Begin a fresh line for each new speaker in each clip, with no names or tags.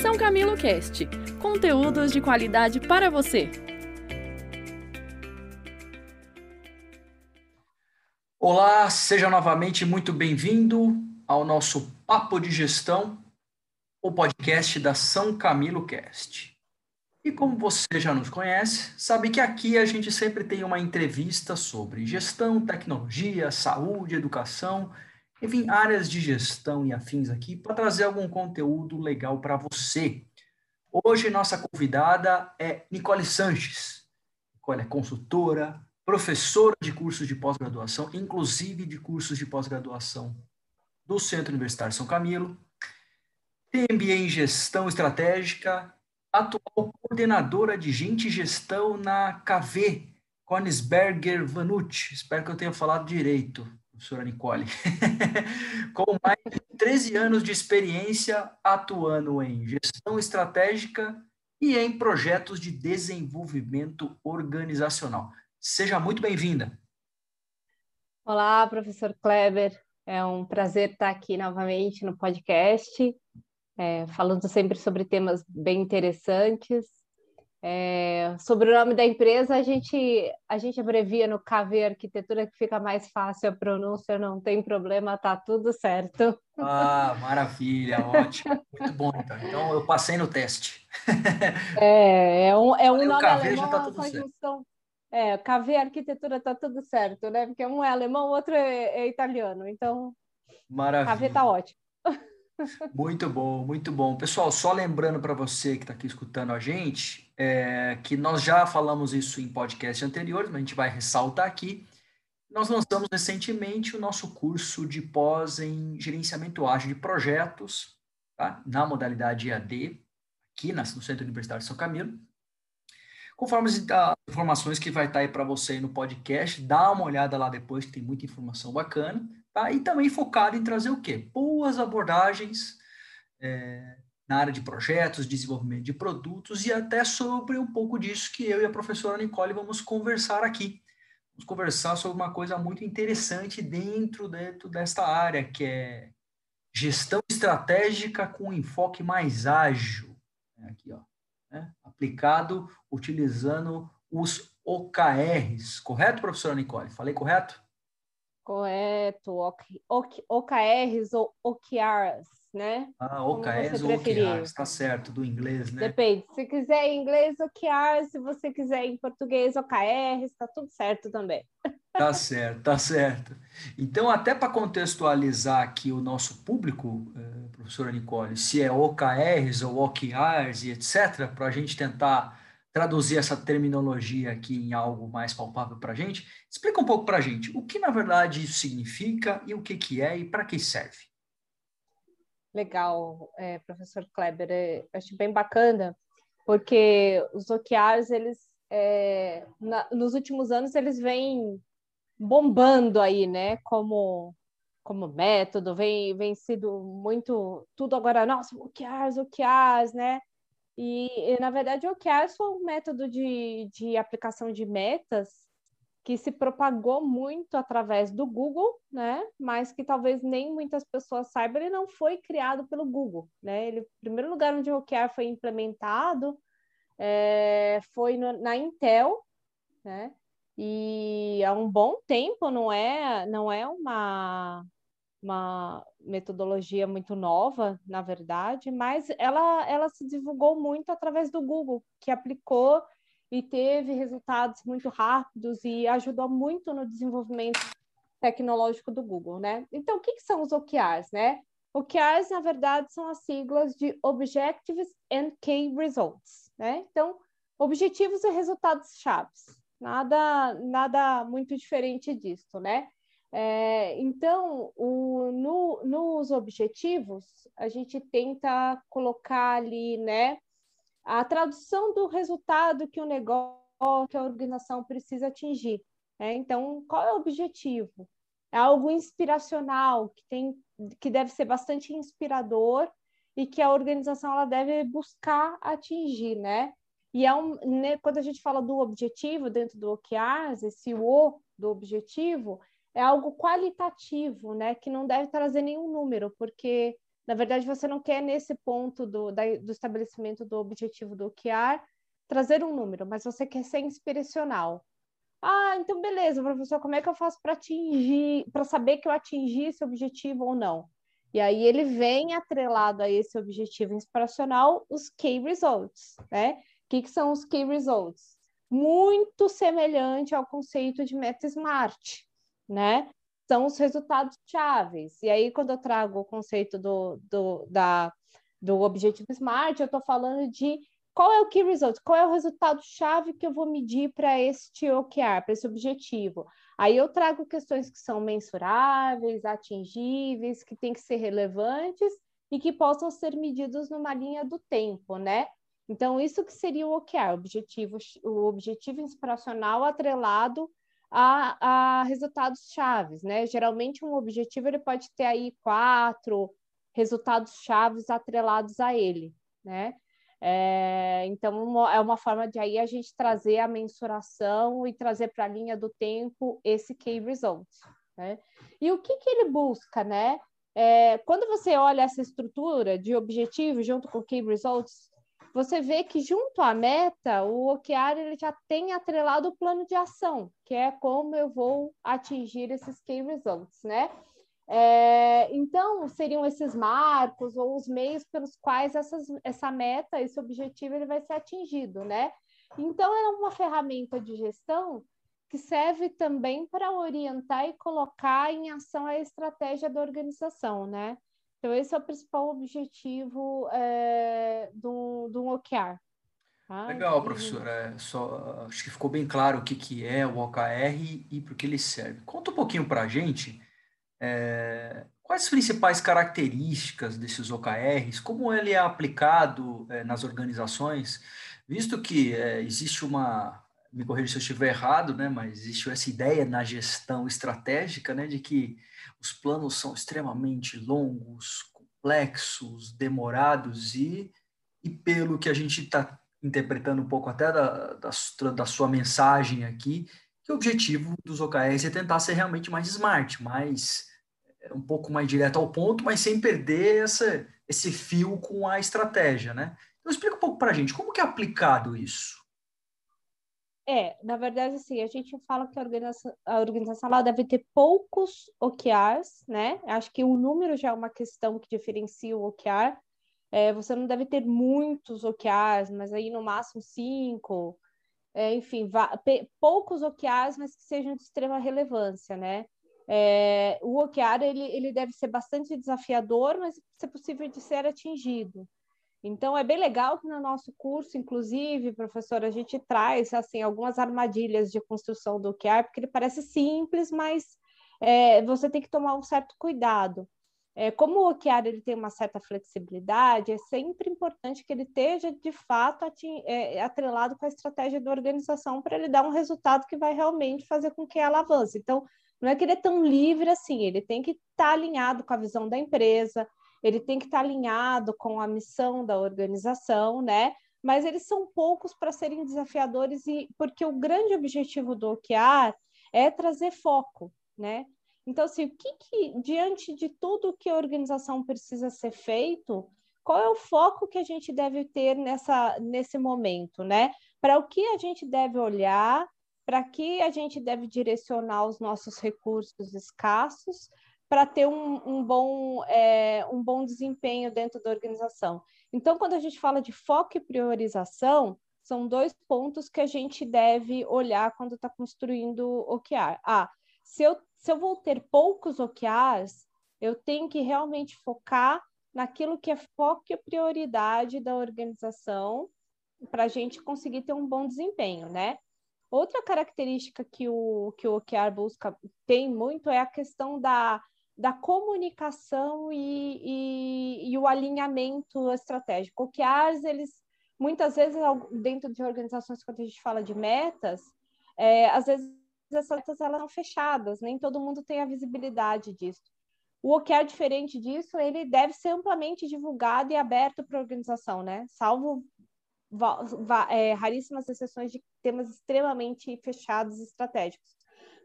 São Camilo Cast conteúdos de qualidade para você.
Olá, seja novamente muito bem-vindo ao nosso Papo de Gestão, o podcast da São Camilo Cast. E como você já nos conhece, sabe que aqui a gente sempre tem uma entrevista sobre gestão, tecnologia, saúde, educação, enfim, áreas de gestão e afins aqui para trazer algum conteúdo legal para você. Hoje nossa convidada é Nicole Sanches. Nicole é consultora, professora de cursos de pós-graduação, inclusive de cursos de pós-graduação do Centro Universitário São Camilo. Tem MBA em Gestão Estratégica atual coordenadora de gente e gestão na KV, Konigsberger Vanucci. Espero que eu tenha falado direito, professora Nicole. Com mais de 13 anos de experiência atuando em gestão estratégica e em projetos de desenvolvimento organizacional. Seja muito bem-vinda.
Olá, professor Kleber. É um prazer estar aqui novamente no podcast é, falando sempre sobre temas bem interessantes. É, sobre o nome da empresa, a gente, a gente abrevia no KV Arquitetura, que fica mais fácil a pronúncia, não tem problema, tá tudo certo.
Ah, maravilha, ótimo. Muito bom, então. Então, eu passei no teste.
É, é um, é um nome KV alemão, já tá tudo certo. É, KV Arquitetura tá tudo certo, né? Porque um é alemão, o outro é, é italiano. Então,
Maravilha.
KV tá ótimo.
Muito bom, muito bom. Pessoal, só lembrando para você que está aqui escutando a gente, é, que nós já falamos isso em podcasts anteriores, mas a gente vai ressaltar aqui. Nós lançamos recentemente o nosso curso de pós em gerenciamento ágil de projetos, tá? na modalidade EAD, aqui no Centro Universitário de São Camilo. Conforme as informações que vai estar aí para você aí no podcast, dá uma olhada lá depois, que tem muita informação bacana. Tá? E também focado em trazer o quê? Boas abordagens é, na área de projetos, desenvolvimento de produtos e até sobre um pouco disso que eu e a professora Nicole vamos conversar aqui. Vamos conversar sobre uma coisa muito interessante dentro, dentro desta área, que é gestão estratégica com enfoque mais ágil. É aqui, ó, né? aplicado utilizando os OKRs. Correto, professora Nicole? Falei correto?
Correto, OKRs ou OKRs, né?
Ah, OKRs ou OKRs, tá certo, do inglês, né?
Depende, se quiser em inglês, OKRs, se você quiser em português, OKRs, tá tudo certo também.
Tá certo, tá certo. Então, até para contextualizar aqui o nosso público, eh, professora Nicole, se é OKRs ou OKRs e etc., para a gente tentar traduzir essa terminologia aqui em algo mais palpável para a gente, explica um pouco para a gente o que na verdade isso significa e o que, que é e para que serve.
Legal, é, professor Kleber, é, acho bem bacana, porque os OKRs, eles, é, na, nos últimos anos, eles vêm bombando aí, né, como, como método, vem, vem sido muito, tudo agora, nossa, OKRs, OKRs, né, e, e, na verdade, o OKRs foi um método de, de aplicação de metas que se propagou muito através do Google, né? Mas que talvez nem muitas pessoas saibam, ele não foi criado pelo Google, né? Ele, o primeiro lugar onde o OKR foi implementado é, foi no, na Intel, né? E há um bom tempo, não é, não é uma, uma metodologia muito nova, na verdade, mas ela, ela se divulgou muito através do Google, que aplicou e teve resultados muito rápidos e ajudou muito no desenvolvimento tecnológico do Google, né? Então, o que, que são os OKRs, né? OKRs, na verdade, são as siglas de Objectives and Key Results, né? Então, objetivos e resultados chaves. Nada, nada muito diferente disso, né? É, então, o, no, nos objetivos, a gente tenta colocar ali, né, a tradução do resultado que o negócio, que a organização precisa atingir. Né? Então, qual é o objetivo? É algo inspiracional, que, tem, que deve ser bastante inspirador e que a organização ela deve buscar atingir, né? E é um, né, quando a gente fala do objetivo dentro do OKRs, esse O do objetivo, é algo qualitativo, né? Que não deve trazer nenhum número, porque Na verdade, você não quer, nesse ponto do, da, do estabelecimento do objetivo do OKR, trazer um número, mas você quer ser inspiracional. Ah, então beleza, professor, como é que eu faço para atingir, para saber que eu atingi esse objetivo ou não? E aí ele vem atrelado a esse objetivo inspiracional os key results, né? O que, que são os key results? Muito semelhante ao conceito de meta smart, né? São os resultados chaves. E aí, quando eu trago o conceito do, do, da, do objetivo smart, eu estou falando de qual é o key result, qual é o resultado-chave que eu vou medir para este OKR, para esse objetivo. Aí eu trago questões que são mensuráveis, atingíveis, que têm que ser relevantes e que possam ser medidos numa linha do tempo, né? Então, isso que seria o OKR, objetivo, o objetivo inspiracional atrelado a, a resultados chaves, né? Geralmente, um objetivo ele pode ter aí quatro resultados chaves atrelados a ele, né? É, então, é uma forma de aí a gente trazer a mensuração e trazer para a linha do tempo esse key result. Né? E o que, que ele busca, né? É, quando você olha essa estrutura de objetivo junto com key results, você vê que junto à meta, o OKR ele já tem atrelado o plano de ação, que é como eu vou atingir esses key results, né? É, então, seriam esses marcos ou os meios pelos quais essas, essa meta, esse objetivo, ele vai ser atingido, né? Então, é uma ferramenta de gestão que serve também para orientar e colocar em ação a estratégia da organização, né? Então, esse é o principal objetivo é, do, do OKR.
Tá? Legal, professora. É, só, acho que ficou bem claro o que, que é o OKR e para que ele serve. Conta um pouquinho para a gente é, quais as principais características desses OKRs? Como ele é aplicado é, nas organizações? Visto que é, existe uma, me corrija se eu estiver errado, né, mas existe essa ideia na gestão estratégica, né, de que os planos são extremamente longos, complexos, demorados e, e pelo que a gente está interpretando um pouco até da, da, da sua mensagem aqui, que o objetivo dos OKRs é tentar ser realmente mais smart, mais um pouco mais direto ao ponto, mas sem perder essa, esse fio com a estratégia, né? Então, explica um pouco para a gente, como que é aplicado isso?
É, na verdade, assim, a gente fala que a organização, a organização deve ter poucos OKRs, né? Acho que o número já é uma questão que diferencia o OKR. É, você não deve ter muitos OKRs, mas aí no máximo cinco, é, enfim, poucos OKRs, mas que sejam de extrema relevância, né? É, o OKR ele, ele deve ser bastante desafiador, mas ser possível de ser atingido. Então é bem legal que no nosso curso, inclusive, professor, a gente traz assim algumas armadilhas de construção do OKR, porque ele parece simples, mas é, você tem que tomar um certo cuidado. É, como o OKR ele tem uma certa flexibilidade, é sempre importante que ele esteja de fato é, atrelado com a estratégia da organização para ele dar um resultado que vai realmente fazer com que ela avance. Então, não é que ele é tão livre assim, ele tem que estar tá alinhado com a visão da empresa, ele tem que estar tá alinhado com a missão da organização, né? Mas eles são poucos para serem desafiadores e porque o grande objetivo do OKR é trazer foco, né? Então, assim, o que, que diante de tudo que a organização precisa ser feito, qual é o foco que a gente deve ter nessa, nesse momento, né? Para o que a gente deve olhar para que a gente deve direcionar os nossos recursos escassos para ter um, um bom, é, um bom desempenho dentro da organização. Então, quando a gente fala de foco e priorização, são dois pontos que a gente deve olhar quando está construindo o OKR. Ah, se eu, se eu vou ter poucos OKRs, eu tenho que realmente focar naquilo que é foco e prioridade da organização para a gente conseguir ter um bom desempenho, né? Outra característica que o, que o OKR busca tem muito é a questão da, da comunicação e, e, e o alinhamento estratégico. OKRs, eles, muitas vezes, dentro de organizações, quando a gente fala de metas, é, às vezes essas metas elas são fechadas, nem todo mundo tem a visibilidade disso. O OKR, diferente disso, ele deve ser amplamente divulgado e aberto para a organização, né? Salvo é, raríssimas exceções de temas extremamente fechados e estratégicos.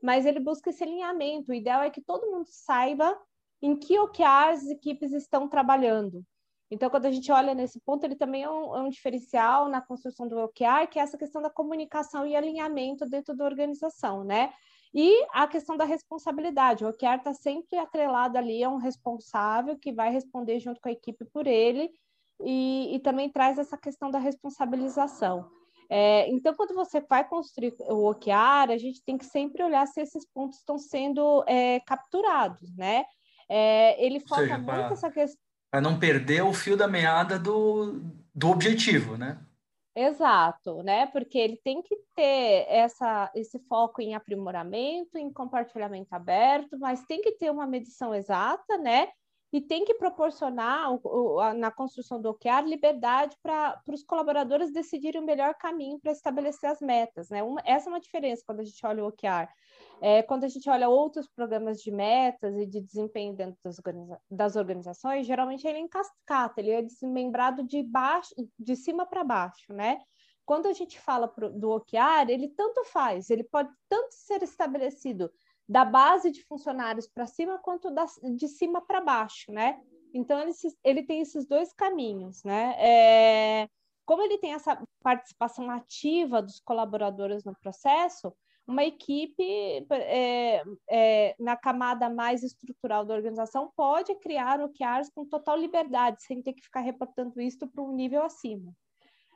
Mas ele busca esse alinhamento. O ideal é que todo mundo saiba em que OKRs as equipes estão trabalhando. Então, quando a gente olha nesse ponto, ele também é um, é um, diferencial na construção do OKR, que é essa questão da comunicação e alinhamento dentro da organização, né? E a questão da responsabilidade. O OKR está sempre atrelado ali a um responsável que vai responder junto com a equipe por ele e, e também traz essa questão da responsabilização. É, então, quando você vai construir o OKR, a gente tem que sempre olhar se esses pontos estão sendo é, capturados, né? É, ele foca seja, muito pra, essa questão.
Para não perder o fio da meada do, do objetivo, né?
Exato, né? Porque ele tem que ter essa, esse foco em aprimoramento, em compartilhamento aberto, mas tem que ter uma medição exata, né? E tem que proporcionar, na construção do OKR, liberdade para os colaboradores decidirem o melhor caminho para estabelecer as metas, né? Uma, essa é uma diferença quando a gente olha o OKR. É, quando a gente olha outros programas de metas e de desempenho dentro das, organiza das organizações, geralmente ele é em cascata, ele é desmembrado de baixo, de cima para baixo, né? Quando a gente fala pro, do OKR, ele tanto faz, ele pode tanto ser estabelecido da base de funcionários para cima quanto da, de cima para baixo, né? Então ele, ele tem esses dois caminhos, né? É, como ele tem essa participação ativa dos colaboradores no processo, uma equipe é, é, na camada mais estrutural da organização pode criar OKRs com total liberdade, sem ter que ficar reportando isso para um nível acima.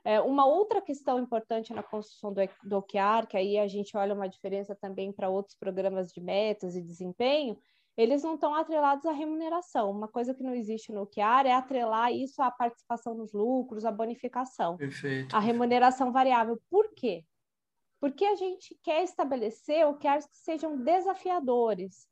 É, uma outra questão importante na construção do, do OKR, que aí a gente olha uma diferença também para outros programas de metas e desempenho, eles não estão atrelados à remuneração. Uma coisa que não existe no OKR é atrelar isso à participação nos lucros, à bonificação.
Perfeito.
A remuneração variável. Por quê? porque a gente quer estabelecer o que sejam desafiadores.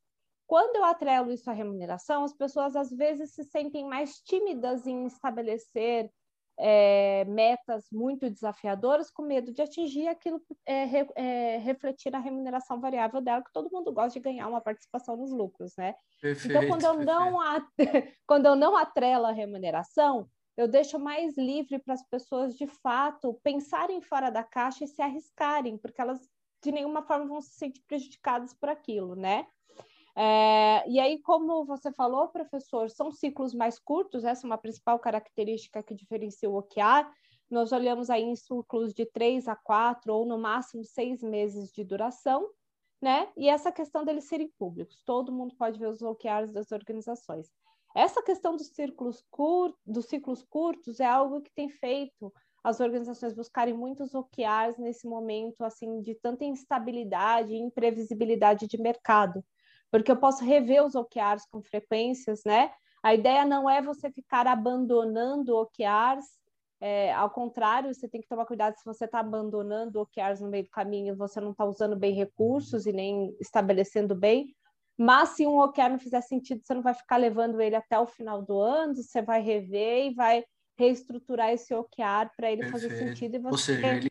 Quando eu atrelo isso à remuneração, as pessoas às vezes se sentem mais tímidas em estabelecer é, metas muito desafiadoras, com medo de atingir aquilo, é, re, é, refletir a remuneração variável dela, que todo mundo gosta de ganhar uma participação nos lucros, né?
Perfeito,
então, quando eu, não quando eu não atrelo a remuneração, eu deixo mais livre para as pessoas de fato pensarem fora da caixa e se arriscarem, porque elas de nenhuma forma vão se sentir prejudicadas por aquilo, né? É, e aí, como você falou, professor, são ciclos mais curtos, essa é uma principal característica que diferencia o OKR. Nós olhamos aí em ciclos de três a quatro ou no máximo seis meses de duração, né? E essa questão deles serem públicos, todo mundo pode ver os OKRs das organizações. Essa questão dos círculos cur... dos ciclos curtos é algo que tem feito as organizações buscarem muitos OKRs nesse momento assim de tanta instabilidade e imprevisibilidade de mercado, porque eu posso rever os OKRs com frequências, né? A ideia não é você ficar abandonando OKRs, é, ao contrário, você tem que tomar cuidado se você está abandonando OKRs no meio do caminho, você não está usando bem recursos e nem estabelecendo bem, mas se um OKR não fizer sentido, você não vai ficar levando ele até o final do ano, você vai rever e vai reestruturar esse OKR para ele Perfeito. fazer sentido. E você
Ou seja, ele,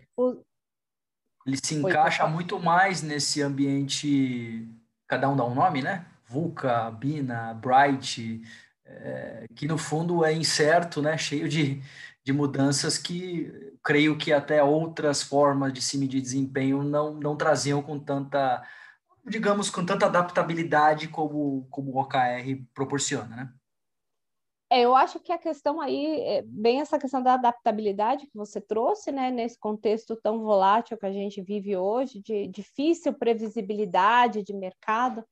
ele se encaixa muito mais nesse ambiente, cada um dá um nome, né? VUCA, Bina, Bright, é, que no fundo é incerto, né? Cheio de, de mudanças que creio que até outras formas de se medir desempenho não, não traziam com tanta digamos, com tanta adaptabilidade como, como o OKR proporciona, né?
É, eu acho que a questão aí, é bem essa questão da adaptabilidade que você trouxe, né, nesse contexto tão volátil que a gente vive hoje, de difícil previsibilidade de mercado,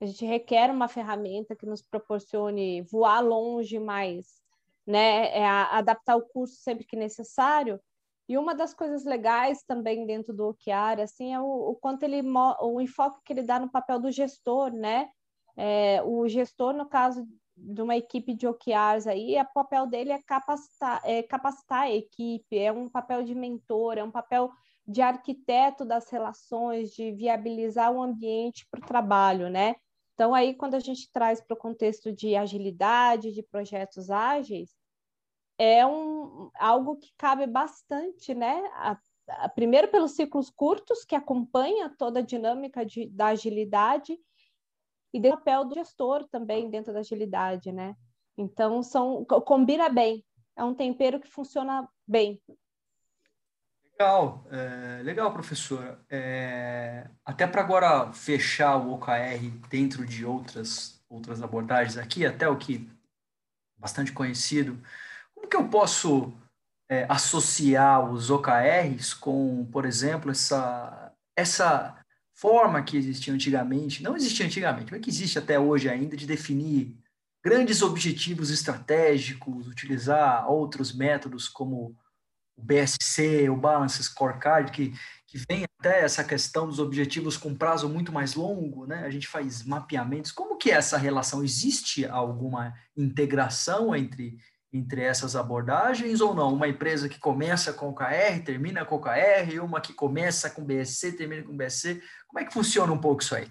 a gente requer uma ferramenta que nos proporcione voar longe, mas né, é adaptar o curso sempre que necessário. E uma das coisas legais também dentro do OKR, assim, é o, o quanto ele o enfoque que ele dá no papel do gestor, né? É, o gestor, no caso de uma equipe de OKRs aí, o papel dele é capacitar, é capacitar a equipe, é um papel de mentor, é um papel de arquiteto das relações, de viabilizar o ambiente para o trabalho, né? Então, aí, quando a gente traz para o contexto de agilidade, de projetos ágeis, é um, algo que cabe bastante, né? A, a, primeiro pelos ciclos curtos, que acompanha toda a dinâmica de, da agilidade, e do papel do gestor também dentro da agilidade, né? Então, são, combina bem, é um tempero que funciona bem.
Legal, é, legal, professora. É, até para agora fechar o OKR dentro de outras outras abordagens aqui, até o que bastante conhecido. Como que eu posso é, associar os OKRs com, por exemplo, essa, essa forma que existia antigamente, não existia antigamente, mas que existe até hoje ainda, de definir grandes objetivos estratégicos, utilizar outros métodos como o BSC, o Balance Scorecard, que, que vem até essa questão dos objetivos com prazo muito mais longo, né? A gente faz mapeamentos. Como que é essa relação? Existe alguma integração entre, entre essas abordagens ou não? Uma empresa que começa com o KR, termina com o KR, uma que começa com BSC, termina com BSC. Como é que funciona um pouco isso aí?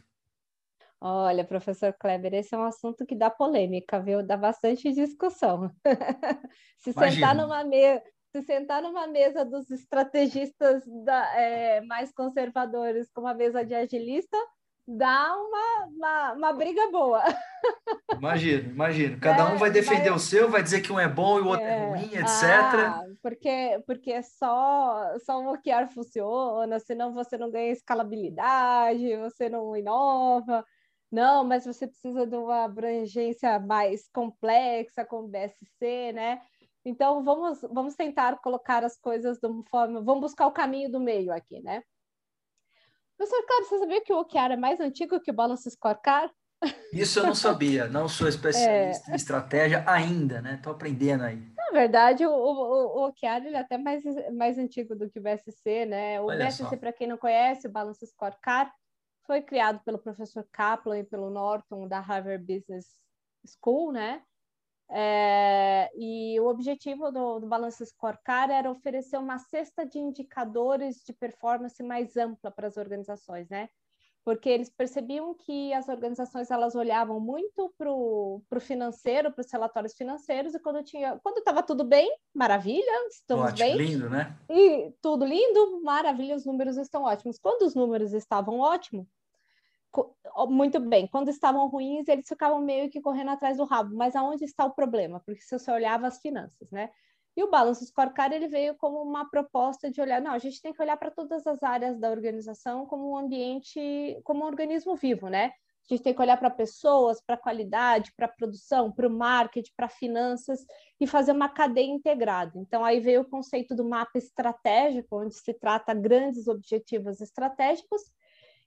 Olha, professor Kleber, esse é um assunto que dá polêmica, viu? Dá bastante discussão. Se Imagina. sentar numa mesa, se sentar numa mesa dos estrategistas da, é, mais conservadores com uma mesa de agilista, dá uma, uma, uma briga boa.
Imagino, imagino. Cada é, um vai defender mas... o seu, vai dizer que um é bom e o outro é, é ruim, etc. Ah,
porque, porque só, só um OKR funciona, senão você não ganha escalabilidade, você não inova. Não, mas você precisa de uma abrangência mais complexa, com BSC, né? Então, vamos, vamos tentar colocar as coisas de uma forma. Vamos buscar o caminho do meio aqui, né? Professor Cláudio, você sabia que o OKR é mais antigo que o Balance Scorecard?
Isso eu não sabia, não sou especialista é... em estratégia ainda, né? Estou aprendendo aí.
Na verdade, o, o, o OKR ele é até mais, mais antigo do que o BSC, né? O Olha BSC, para quem não conhece, o Balance Scorecard, foi criado pelo professor Kaplan e pelo Norton da Harvard Business School, né? É, e o objetivo do, do Balance Scorecard era oferecer uma cesta de indicadores de performance mais ampla para as organizações, né? Porque eles percebiam que as organizações elas olhavam muito para o financeiro, para os relatórios financeiros, e quando tinha, quando estava tudo bem, maravilha, estamos
Ótimo,
bem.
lindo, né?
E tudo lindo, maravilha, os números estão ótimos. Quando os números estavam ótimos, muito bem. Quando estavam ruins, eles ficavam meio que correndo atrás do rabo. Mas aonde está o problema? Porque se você olhava as finanças, né? E o Balance Scorecard ele veio como uma proposta de olhar, não, a gente tem que olhar para todas as áreas da organização como um ambiente, como um organismo vivo, né? A gente tem que olhar para pessoas, para qualidade, para produção, para o marketing, para finanças e fazer uma cadeia integrada. Então, aí veio o conceito do mapa estratégico, onde se trata grandes objetivos estratégicos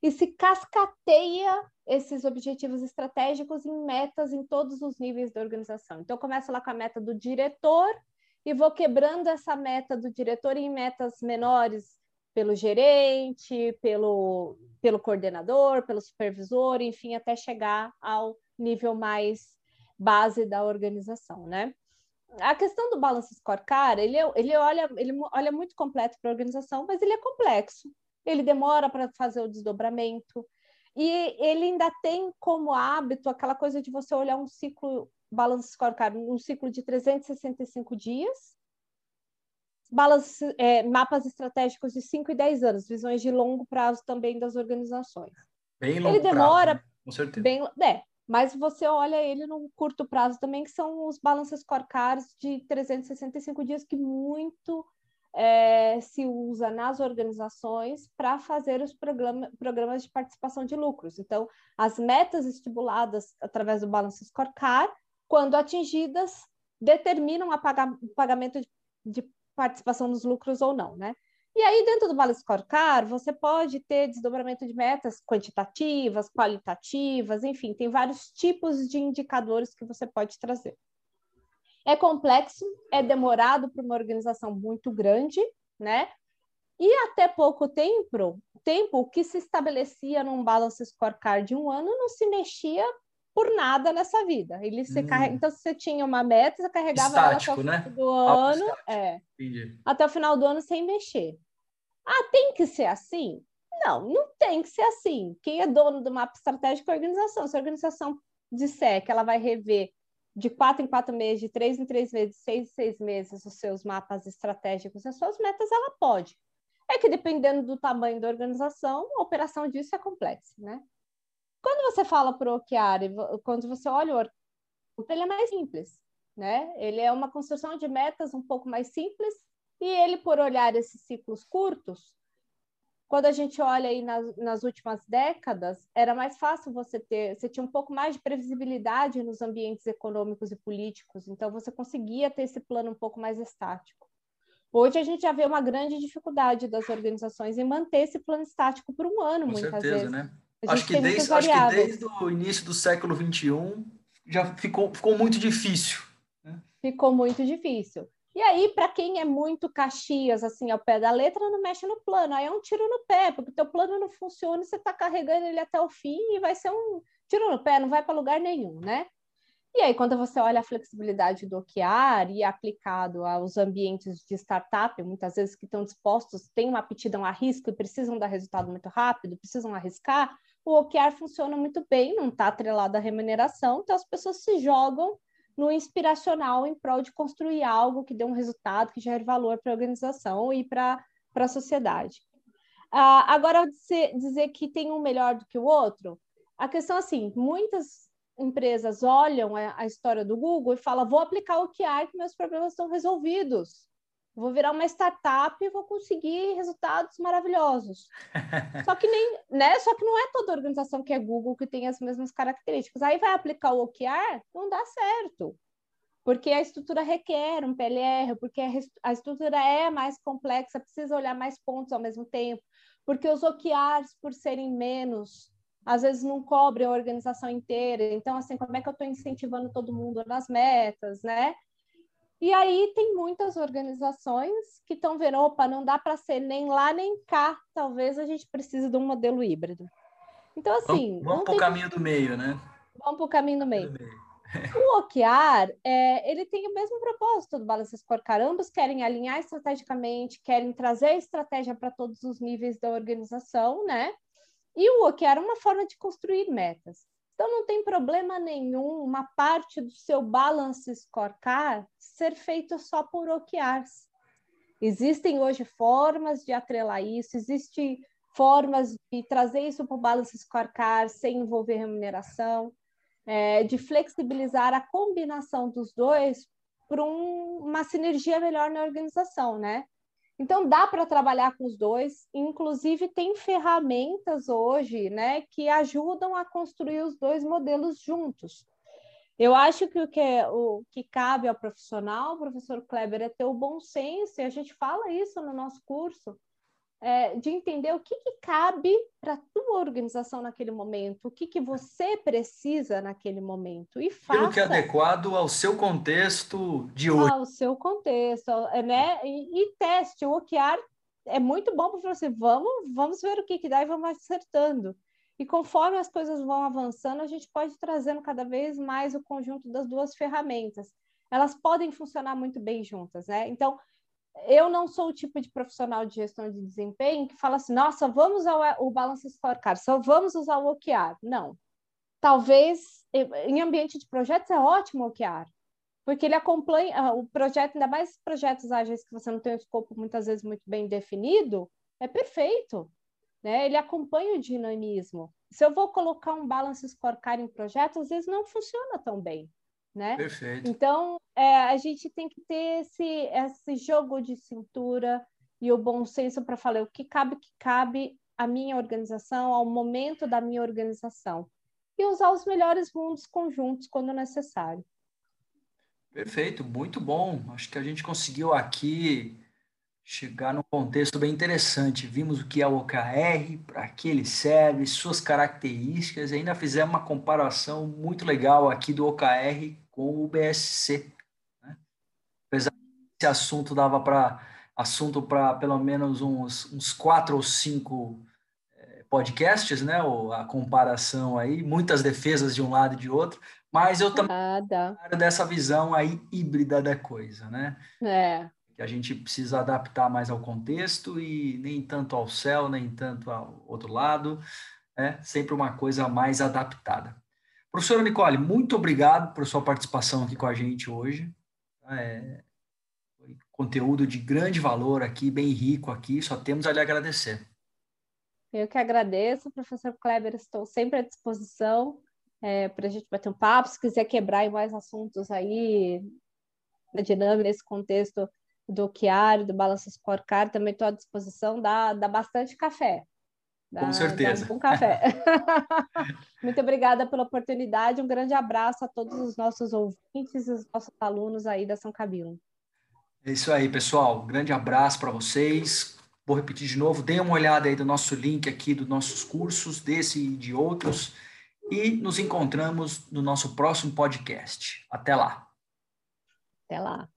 e se cascateia esses objetivos estratégicos em metas em todos os níveis da organização. Então, começa lá com a meta do diretor e vou quebrando essa meta do diretor em metas menores pelo gerente, pelo, pelo coordenador, pelo supervisor, enfim, até chegar ao nível mais base da organização, né? A questão do Balance Scorecard, ele, é, ele, olha, ele olha muito completo para a organização, mas ele é complexo ele demora para fazer o desdobramento. E ele ainda tem como hábito aquela coisa de você olhar um ciclo, balance scorecard, um ciclo de 365 dias, balance, é, mapas estratégicos de 5 e 10 anos, visões de longo prazo também das organizações.
Bem longo ele demora, prazo, né? com certeza.
Bem, é, mas você olha ele no curto prazo também, que são os balance scorecards de 365 dias, que muito é, se usa nas organizações para fazer os programa, programas de participação de lucros. Então, as metas estipuladas através do Balance Scorecard, quando atingidas, determinam o pagamento de, de participação nos lucros ou não, né? E aí, dentro do Balance Scorecard, você pode ter desdobramento de metas quantitativas, qualitativas, enfim, tem vários tipos de indicadores que você pode trazer. É complexo, é demorado para uma organização muito grande, né? E até pouco tempo, tempo que se estabelecia num balance scorecard de um ano não se mexia por nada nessa vida. Ele se hum. carrega... Então, se você tinha uma meta, você carregava
Estático,
ela
até o
final né? do ano, é, até o final do ano sem mexer. Ah, tem que ser assim? Não, não tem que ser assim. Quem é dono do mapa estratégico é a organização. Se a organização disser que ela vai rever de quatro em quatro meses, de três em três meses, de seis em seis meses, os seus mapas estratégicos, as suas metas, ela pode. É que dependendo do tamanho da organização, a operação disso é complexa, né? Quando você fala para o OKR, quando você olha o ele é mais simples, né? Ele é uma construção de metas um pouco mais simples e ele, por olhar esses ciclos curtos, quando a gente olha aí nas, nas, últimas décadas, era mais fácil você ter, você tinha um pouco mais de previsibilidade nos ambientes econômicos e políticos, então você conseguia ter esse plano um pouco mais estático. Hoje a gente já vê uma grande dificuldade das organizações em manter esse plano estático por um ano,
Com
muitas
certeza,
vezes.
Né? Acho que, desde, acho que desde o início do século XXI já ficou, ficou muito difícil. Né?
Ficou muito difícil. E aí, para quem é muito Caxias, assim, ao pé da letra, não mexe no plano. Aí é um tiro no pé, porque o teu plano não funciona, você está carregando ele até o fim e vai ser um tiro no pé, não vai para lugar nenhum, né? E aí, quando você olha a flexibilidade do OKR e aplicado aos ambientes de startup, muitas vezes que estão dispostos, têm uma aptidão a risco e precisam dar resultado muito rápido, precisam arriscar, o OKR funciona muito bem, não está atrelado à remuneração, então as pessoas se jogam no inspiracional em prol de construir algo que dê um resultado, que gere valor para a organização e para a sociedade. Uh, agora, dizer, que tem um melhor do que o outro, a questão assim, muitas empresas olham a, a história do Google e falam, vou aplicar o OKR que meus problemas estão resolvidos vou virar uma startup e vou conseguir resultados maravilhosos. Só que nem, né? Só que não é toda organização que é Google que tem as mesmas características. Aí vai aplicar o OKR, não dá certo. Porque a estrutura requer um PLR, porque a estrutura é mais complexa, precisa olhar mais pontos ao mesmo tempo, porque os OKRs, por serem menos, às vezes não cobrem a organização inteira. Então, assim, como é que eu estou incentivando todo mundo nas metas, né? E aí tem muitas organizações que estão vendo, opa, não dá para ser nem lá nem cá, talvez a gente precise de um modelo híbrido. Então, assim.
Vamos, vamos para o caminho do meio, né?
Vamos para o caminho do meio. O OKR, é, ele tem o mesmo propósito do Balance Scorecard. Ambos querem alinhar estrategicamente, querem trazer estratégia para todos os níveis da organização, né? E o OKR é uma forma de construir metas. Então, não tem problema nenhum uma parte do seu balance scorecard ser feito só por OKRs. Existem hoje formas de atrelar isso, existem formas de trazer isso para o balance scorecard sem envolver remuneração, é, de flexibilizar a combinação dos dois para um, uma sinergia melhor na organização, né? Então dá para trabalhar com os dois, inclusive tem ferramentas hoje, né, que ajudam a construir os dois modelos juntos. Eu acho que o que, é, o que cabe ao profissional, professor Kleber, é ter o bom senso, e a gente fala isso no nosso curso, é, de entender o que, que cabe para a tua organização naquele momento, o que, que você precisa naquele momento. E faça.
Aquilo que é adequado ao seu contexto de hoje.
Ao seu contexto, é, né? E, e teste. O OKR é muito bom para você, vamos, vamos ver o que, que dá e vamos acertando. E conforme as coisas vão avançando, a gente pode ir trazendo cada vez mais o conjunto das duas ferramentas. Elas podem funcionar muito bem juntas, né? Então, eu não sou o tipo de profissional de gestão de desempenho que fala assim, nossa, vamos usar o Balance Scorecard, só vamos usar o OKR. Não. Talvez, em ambiente de projetos, é ótimo o OKR, porque ele acompanha ah, o projeto, ainda mais projetos ágeis que você não tem o escopo muitas vezes muito bem definido, é perfeito. Né? Ele acompanha o dinamismo. Se eu vou colocar um Balance Scorecard em projeto, às vezes não funciona tão bem né?
Perfeito.
Então, é, a gente tem que ter esse, esse jogo de cintura e o bom senso para falar o que cabe, que cabe à minha organização, ao momento da minha organização. E usar os melhores mundos conjuntos quando necessário.
Perfeito, muito bom. Acho que a gente conseguiu aqui chegar num contexto bem interessante. Vimos o que é o OKR, para que ele serve, suas características, e ainda fizemos uma comparação muito legal aqui do OKR com o BSC. Né? Apesar que esse assunto dava para assunto para pelo menos uns, uns quatro ou cinco é, podcasts, né? Ou a comparação aí, muitas defesas de um lado e de outro, mas eu também ah, dessa visão aí híbrida da coisa, né?
É.
Que a gente precisa adaptar mais ao contexto e nem tanto ao céu, nem tanto ao outro lado, é sempre uma coisa mais adaptada. Professora Nicole, muito obrigado por sua participação aqui com a gente hoje. É, conteúdo de grande valor aqui, bem rico aqui, só temos a lhe agradecer.
Eu que agradeço, professor Kleber, estou sempre à disposição é, para a gente bater um papo, se quiser quebrar em mais assuntos aí, na dinâmica, nesse contexto, do Chiari, do Balança Scorecard, também estou à disposição, dá, dá bastante café.
Dá, Com certeza.
Um café. Muito obrigada pela oportunidade, um grande abraço a todos os nossos ouvintes e os nossos alunos aí da São Camilo.
É isso aí, pessoal. Um grande abraço para vocês. Vou repetir de novo, deem uma olhada aí do nosso link aqui dos nossos cursos, desse e de outros, e nos encontramos no nosso próximo podcast. Até lá.
Até lá.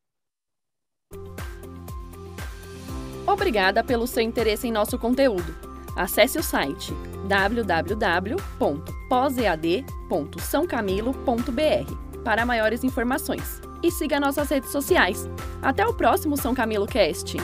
Obrigada pelo seu interesse em nosso conteúdo. Acesse o site www.posead.sãocamilo.br para maiores informações e siga nossas redes sociais. Até o próximo São Camilo Cast!